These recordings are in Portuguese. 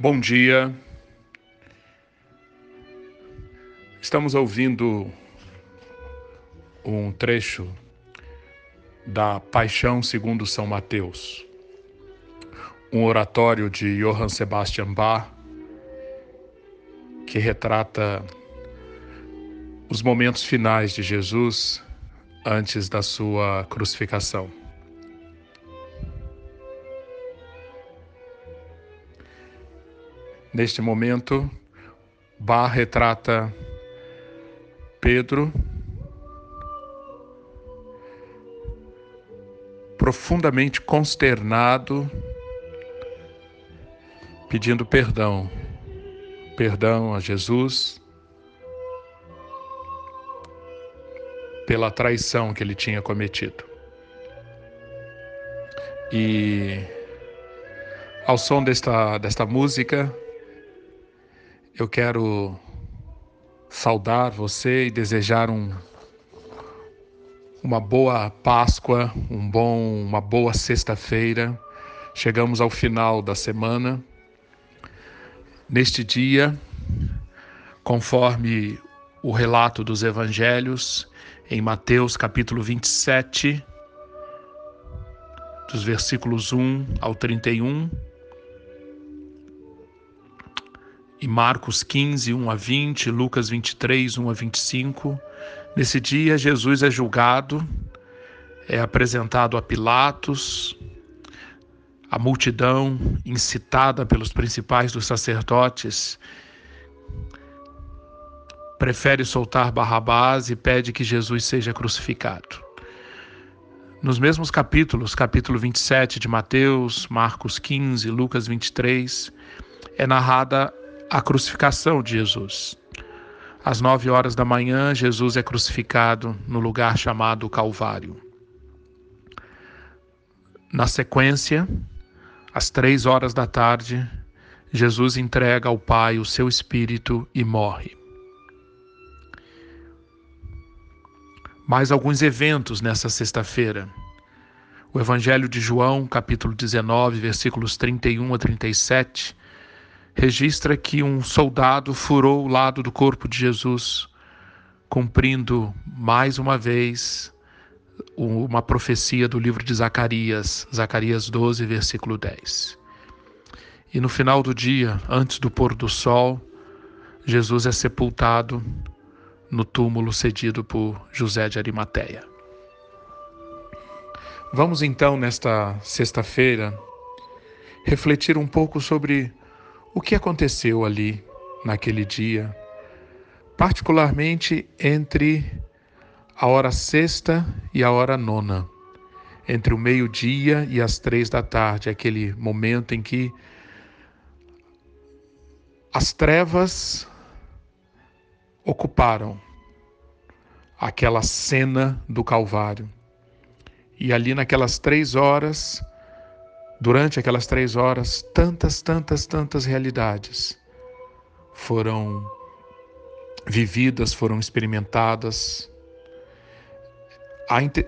Bom dia. Estamos ouvindo um trecho da Paixão segundo São Mateus, um oratório de Johann Sebastian Bach que retrata os momentos finais de Jesus antes da sua crucificação. Neste momento, Bach retrata Pedro profundamente consternado, pedindo perdão, perdão a Jesus pela traição que ele tinha cometido. E ao som desta, desta música, eu quero saudar você e desejar um, uma boa Páscoa, um bom, uma boa sexta-feira. Chegamos ao final da semana. Neste dia, conforme o relato dos evangelhos, em Mateus capítulo 27, dos versículos 1 ao 31, e Marcos 15, 1 a 20, Lucas 23, 1 a 25. Nesse dia, Jesus é julgado, é apresentado a Pilatos, a multidão, incitada pelos principais dos sacerdotes, prefere soltar Barrabás e pede que Jesus seja crucificado. Nos mesmos capítulos, capítulo 27 de Mateus, Marcos 15, Lucas 23, é narrada a crucificação de Jesus. Às nove horas da manhã, Jesus é crucificado no lugar chamado Calvário. Na sequência, às três horas da tarde, Jesus entrega ao Pai o seu espírito e morre. Mais alguns eventos nessa sexta-feira. O Evangelho de João, capítulo 19, versículos 31 a 37, registra que um soldado furou o lado do corpo de Jesus, cumprindo mais uma vez uma profecia do livro de Zacarias, Zacarias 12, versículo 10. E no final do dia, antes do pôr do sol, Jesus é sepultado no túmulo cedido por José de Arimateia. Vamos então, nesta sexta-feira, refletir um pouco sobre o que aconteceu ali naquele dia, particularmente entre a hora sexta e a hora nona, entre o meio-dia e as três da tarde, aquele momento em que as trevas ocuparam aquela cena do Calvário. E ali naquelas três horas, Durante aquelas três horas, tantas, tantas, tantas realidades foram vividas, foram experimentadas.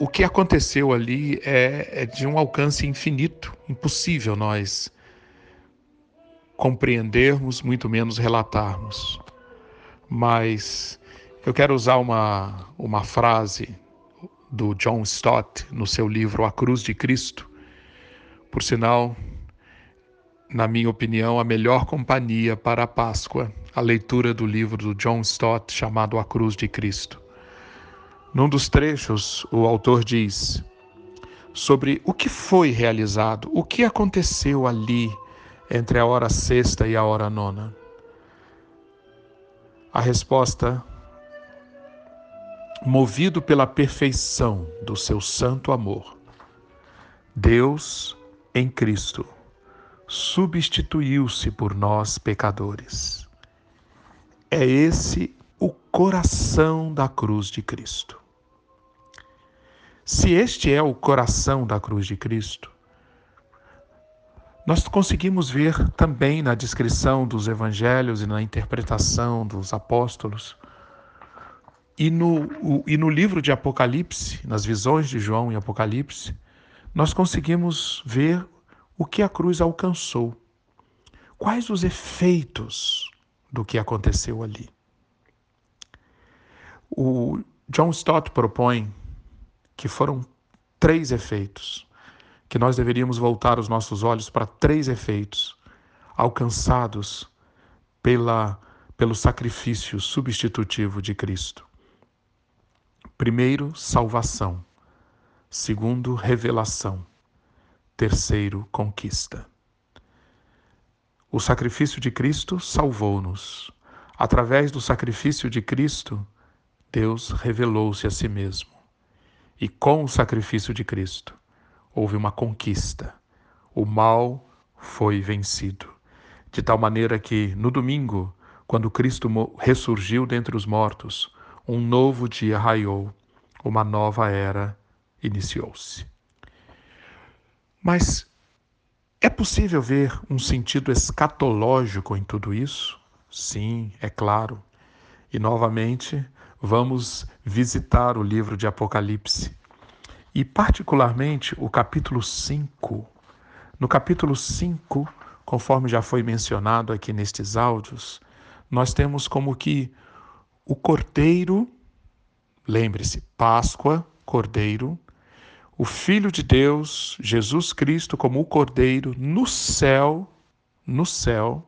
O que aconteceu ali é, é de um alcance infinito, impossível nós compreendermos, muito menos relatarmos. Mas eu quero usar uma, uma frase do John Stott no seu livro A Cruz de Cristo, por sinal, na minha opinião, a melhor companhia para a Páscoa, a leitura do livro do John Stott chamado A Cruz de Cristo. Num dos trechos, o autor diz sobre o que foi realizado, o que aconteceu ali entre a hora sexta e a hora nona. A resposta, movido pela perfeição do seu santo amor, Deus em Cristo, substituiu-se por nós pecadores. É esse o coração da cruz de Cristo. Se este é o coração da cruz de Cristo, nós conseguimos ver também na descrição dos evangelhos e na interpretação dos apóstolos, e no, e no livro de Apocalipse, nas visões de João em Apocalipse, nós conseguimos ver o que a cruz alcançou. quais os efeitos do que aconteceu ali. O John Stott propõe que foram três efeitos, que nós deveríamos voltar os nossos olhos para três efeitos alcançados pela, pelo sacrifício substitutivo de Cristo. Primeiro, salvação. Segundo, revelação. Terceiro, conquista. O sacrifício de Cristo salvou-nos. Através do sacrifício de Cristo, Deus revelou-se a si mesmo. E com o sacrifício de Cristo, houve uma conquista. O mal foi vencido. De tal maneira que, no domingo, quando Cristo ressurgiu dentre os mortos, um novo dia raiou, uma nova era iniciou-se. Mas é possível ver um sentido escatológico em tudo isso? Sim, é claro. E novamente vamos visitar o livro de Apocalipse. E particularmente o capítulo 5. No capítulo 5, conforme já foi mencionado aqui nestes áudios, nós temos como que o cordeiro, lembre-se, Páscoa, cordeiro, o Filho de Deus, Jesus Cristo, como o Cordeiro, no céu, no céu,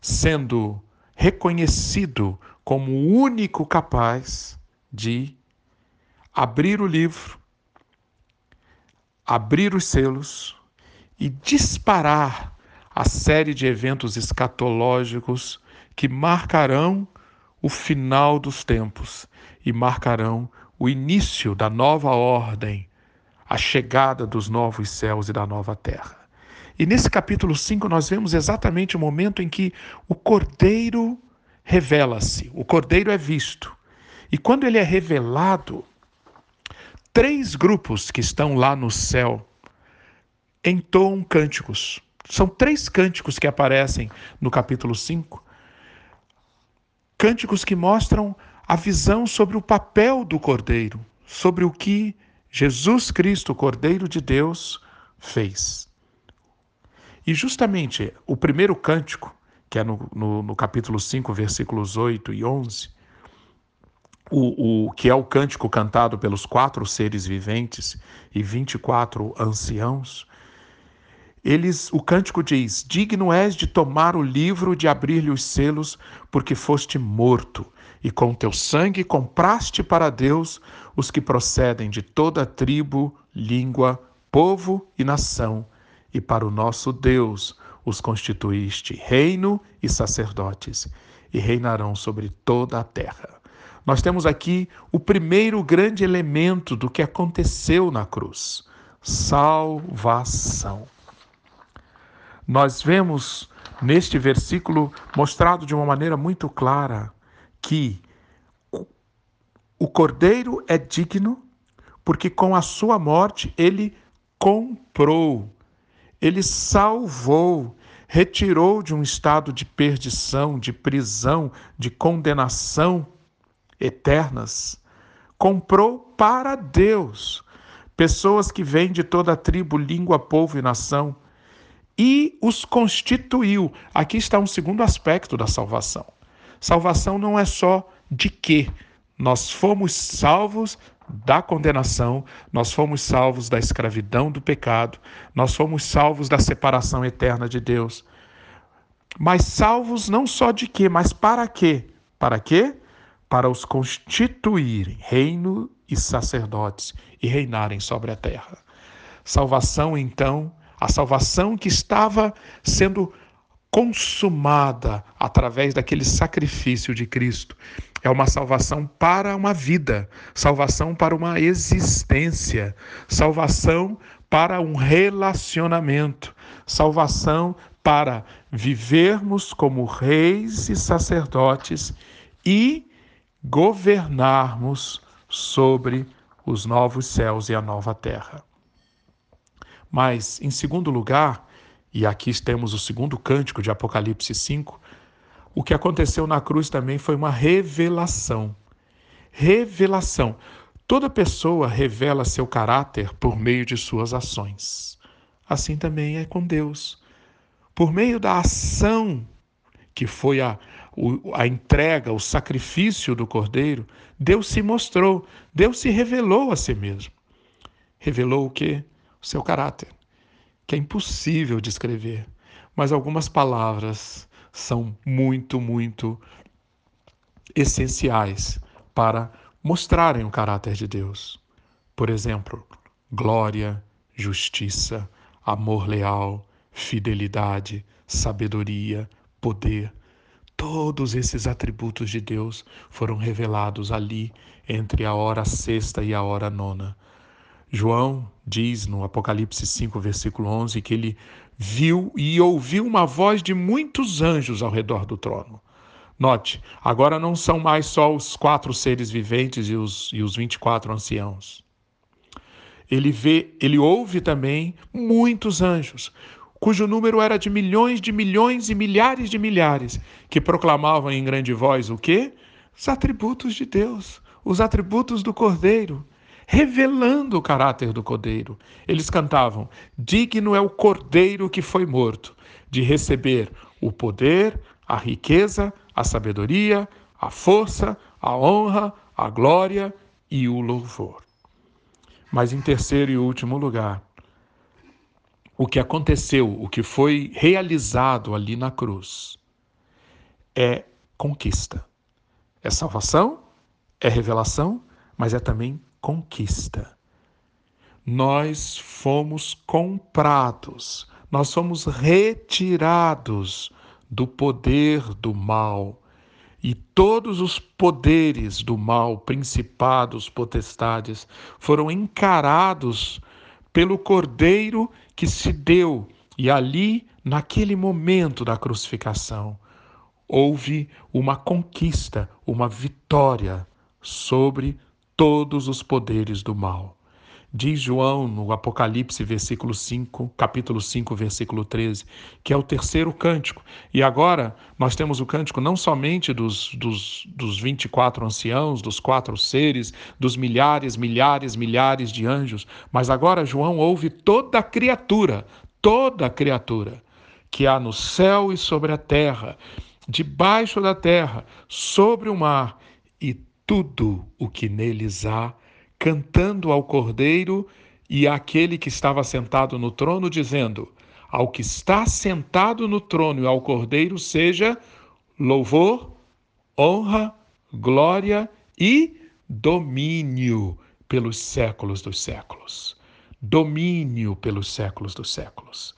sendo reconhecido como o único capaz de abrir o livro, abrir os selos e disparar a série de eventos escatológicos que marcarão o final dos tempos e marcarão o início da nova ordem, a chegada dos novos céus e da nova terra. E nesse capítulo 5 nós vemos exatamente o momento em que o Cordeiro revela-se, o Cordeiro é visto. E quando ele é revelado, três grupos que estão lá no céu entoam cânticos. São três cânticos que aparecem no capítulo 5. Cânticos que mostram a visão sobre o papel do Cordeiro, sobre o que Jesus Cristo, Cordeiro de Deus, fez. E justamente o primeiro cântico, que é no, no, no capítulo 5, versículos 8 e 11, o, o, que é o cântico cantado pelos quatro seres viventes e 24 anciãos, eles, o cântico diz: Digno és de tomar o livro, de abrir-lhe os selos, porque foste morto, e com teu sangue compraste para Deus os que procedem de toda tribo, língua, povo e nação, e para o nosso Deus os constituíste reino e sacerdotes, e reinarão sobre toda a terra. Nós temos aqui o primeiro grande elemento do que aconteceu na cruz: salvação. Nós vemos neste versículo mostrado de uma maneira muito clara que o cordeiro é digno porque com a sua morte ele comprou, ele salvou, retirou de um estado de perdição, de prisão, de condenação eternas, comprou para Deus pessoas que vêm de toda a tribo, língua, povo e nação e os constituiu. Aqui está um segundo aspecto da salvação. Salvação não é só de que nós fomos salvos da condenação, nós fomos salvos da escravidão do pecado, nós fomos salvos da separação eterna de Deus. Mas salvos não só de quê, mas para quê? Para quê? Para os constituírem reino e sacerdotes e reinarem sobre a terra. Salvação, então, a salvação que estava sendo consumada através daquele sacrifício de Cristo. É uma salvação para uma vida, salvação para uma existência, salvação para um relacionamento, salvação para vivermos como reis e sacerdotes e governarmos sobre os novos céus e a nova terra. Mas, em segundo lugar, e aqui temos o segundo cântico de Apocalipse 5, o que aconteceu na cruz também foi uma revelação. Revelação. Toda pessoa revela seu caráter por meio de suas ações. Assim também é com Deus. por meio da ação que foi a, a entrega, o sacrifício do cordeiro, Deus se mostrou, Deus se revelou a si mesmo. Revelou o que? O seu caráter, que é impossível descrever, mas algumas palavras são muito, muito essenciais para mostrarem o caráter de Deus. Por exemplo, glória, justiça, amor leal, fidelidade, sabedoria, poder. Todos esses atributos de Deus foram revelados ali entre a hora sexta e a hora nona. João diz no Apocalipse 5, versículo 11, que ele viu e ouviu uma voz de muitos anjos ao redor do trono. Note, agora não são mais só os quatro seres viventes e os, e os 24 anciãos. Ele vê, ele ouve também muitos anjos, cujo número era de milhões de milhões e milhares de milhares, que proclamavam em grande voz o quê? Os atributos de Deus, os atributos do Cordeiro, revelando o caráter do Cordeiro. Eles cantavam: Digno é o Cordeiro que foi morto, de receber o poder, a riqueza, a sabedoria, a força, a honra, a glória e o louvor. Mas em terceiro e último lugar, o que aconteceu, o que foi realizado ali na cruz, é conquista. É salvação, é revelação, mas é também conquista. Nós fomos comprados, nós fomos retirados do poder do mal. E todos os poderes do mal, principados, potestades, foram encarados pelo Cordeiro que se deu. E ali, naquele momento da crucificação, houve uma conquista, uma vitória sobre todos os poderes do mal. Diz João no Apocalipse, versículo 5, capítulo 5, versículo 13, que é o terceiro cântico. E agora nós temos o cântico não somente dos, dos, dos 24 anciãos, dos quatro seres, dos milhares, milhares, milhares de anjos, mas agora João ouve toda a criatura, toda criatura que há no céu e sobre a terra, debaixo da terra, sobre o mar e tudo o que neles há cantando ao Cordeiro e àquele que estava sentado no trono, dizendo: Ao que está sentado no trono e ao Cordeiro seja louvor, honra, glória e domínio pelos séculos dos séculos. Domínio pelos séculos dos séculos.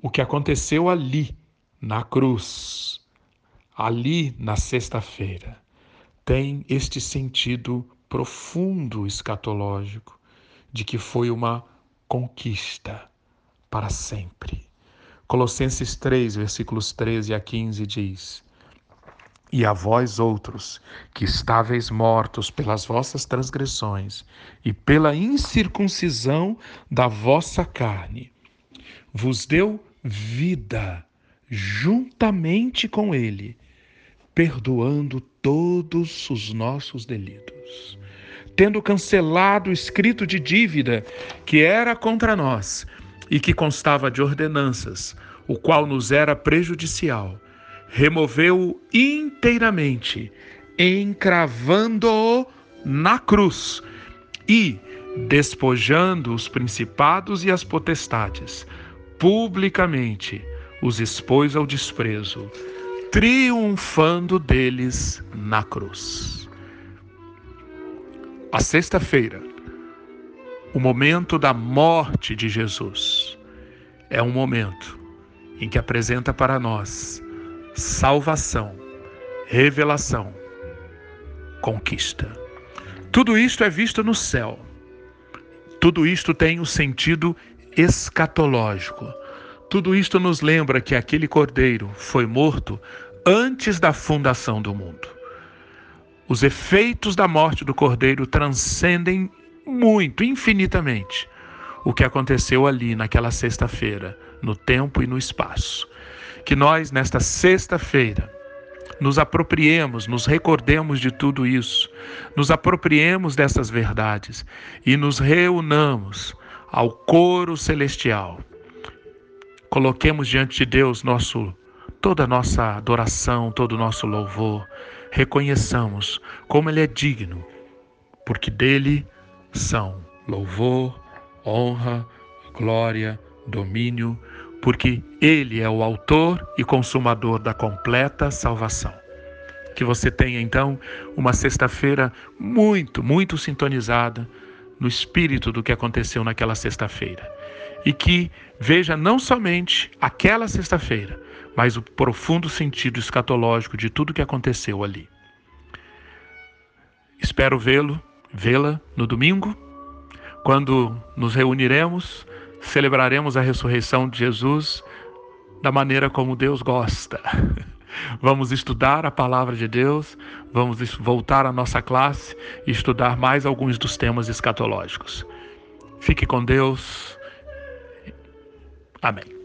O que aconteceu ali, na cruz, ali na sexta-feira, tem este sentido profundo escatológico de que foi uma conquista para sempre. Colossenses 3, versículos 13 a 15 diz: E a vós outros, que estáveis mortos pelas vossas transgressões e pela incircuncisão da vossa carne, vos deu vida juntamente com ele perdoando todos os nossos delitos, tendo cancelado o escrito de dívida que era contra nós e que constava de ordenanças, o qual nos era prejudicial, removeu-o inteiramente, encravando-o na cruz e, despojando os principados e as potestades, publicamente os expôs ao desprezo triunfando deles na cruz. A sexta-feira, o momento da morte de Jesus, é um momento em que apresenta para nós salvação, revelação, conquista. Tudo isto é visto no céu. Tudo isto tem o um sentido escatológico tudo isto nos lembra que aquele cordeiro foi morto antes da fundação do mundo. Os efeitos da morte do cordeiro transcendem muito, infinitamente, o que aconteceu ali naquela sexta-feira, no tempo e no espaço. Que nós, nesta sexta-feira, nos apropriemos, nos recordemos de tudo isso, nos apropriemos dessas verdades e nos reunamos ao coro celestial coloquemos diante de Deus nosso toda a nossa adoração, todo o nosso louvor, reconheçamos como Ele é digno, porque dele são louvor, honra, glória, domínio, porque Ele é o autor e consumador da completa salvação. Que você tenha então uma sexta-feira muito, muito sintonizada no espírito do que aconteceu naquela sexta-feira. E que veja não somente aquela sexta-feira, mas o profundo sentido escatológico de tudo que aconteceu ali. Espero vê-lo, vê-la no domingo, quando nos reuniremos, celebraremos a ressurreição de Jesus da maneira como Deus gosta. Vamos estudar a palavra de Deus, vamos voltar à nossa classe e estudar mais alguns dos temas escatológicos. Fique com Deus. Amém.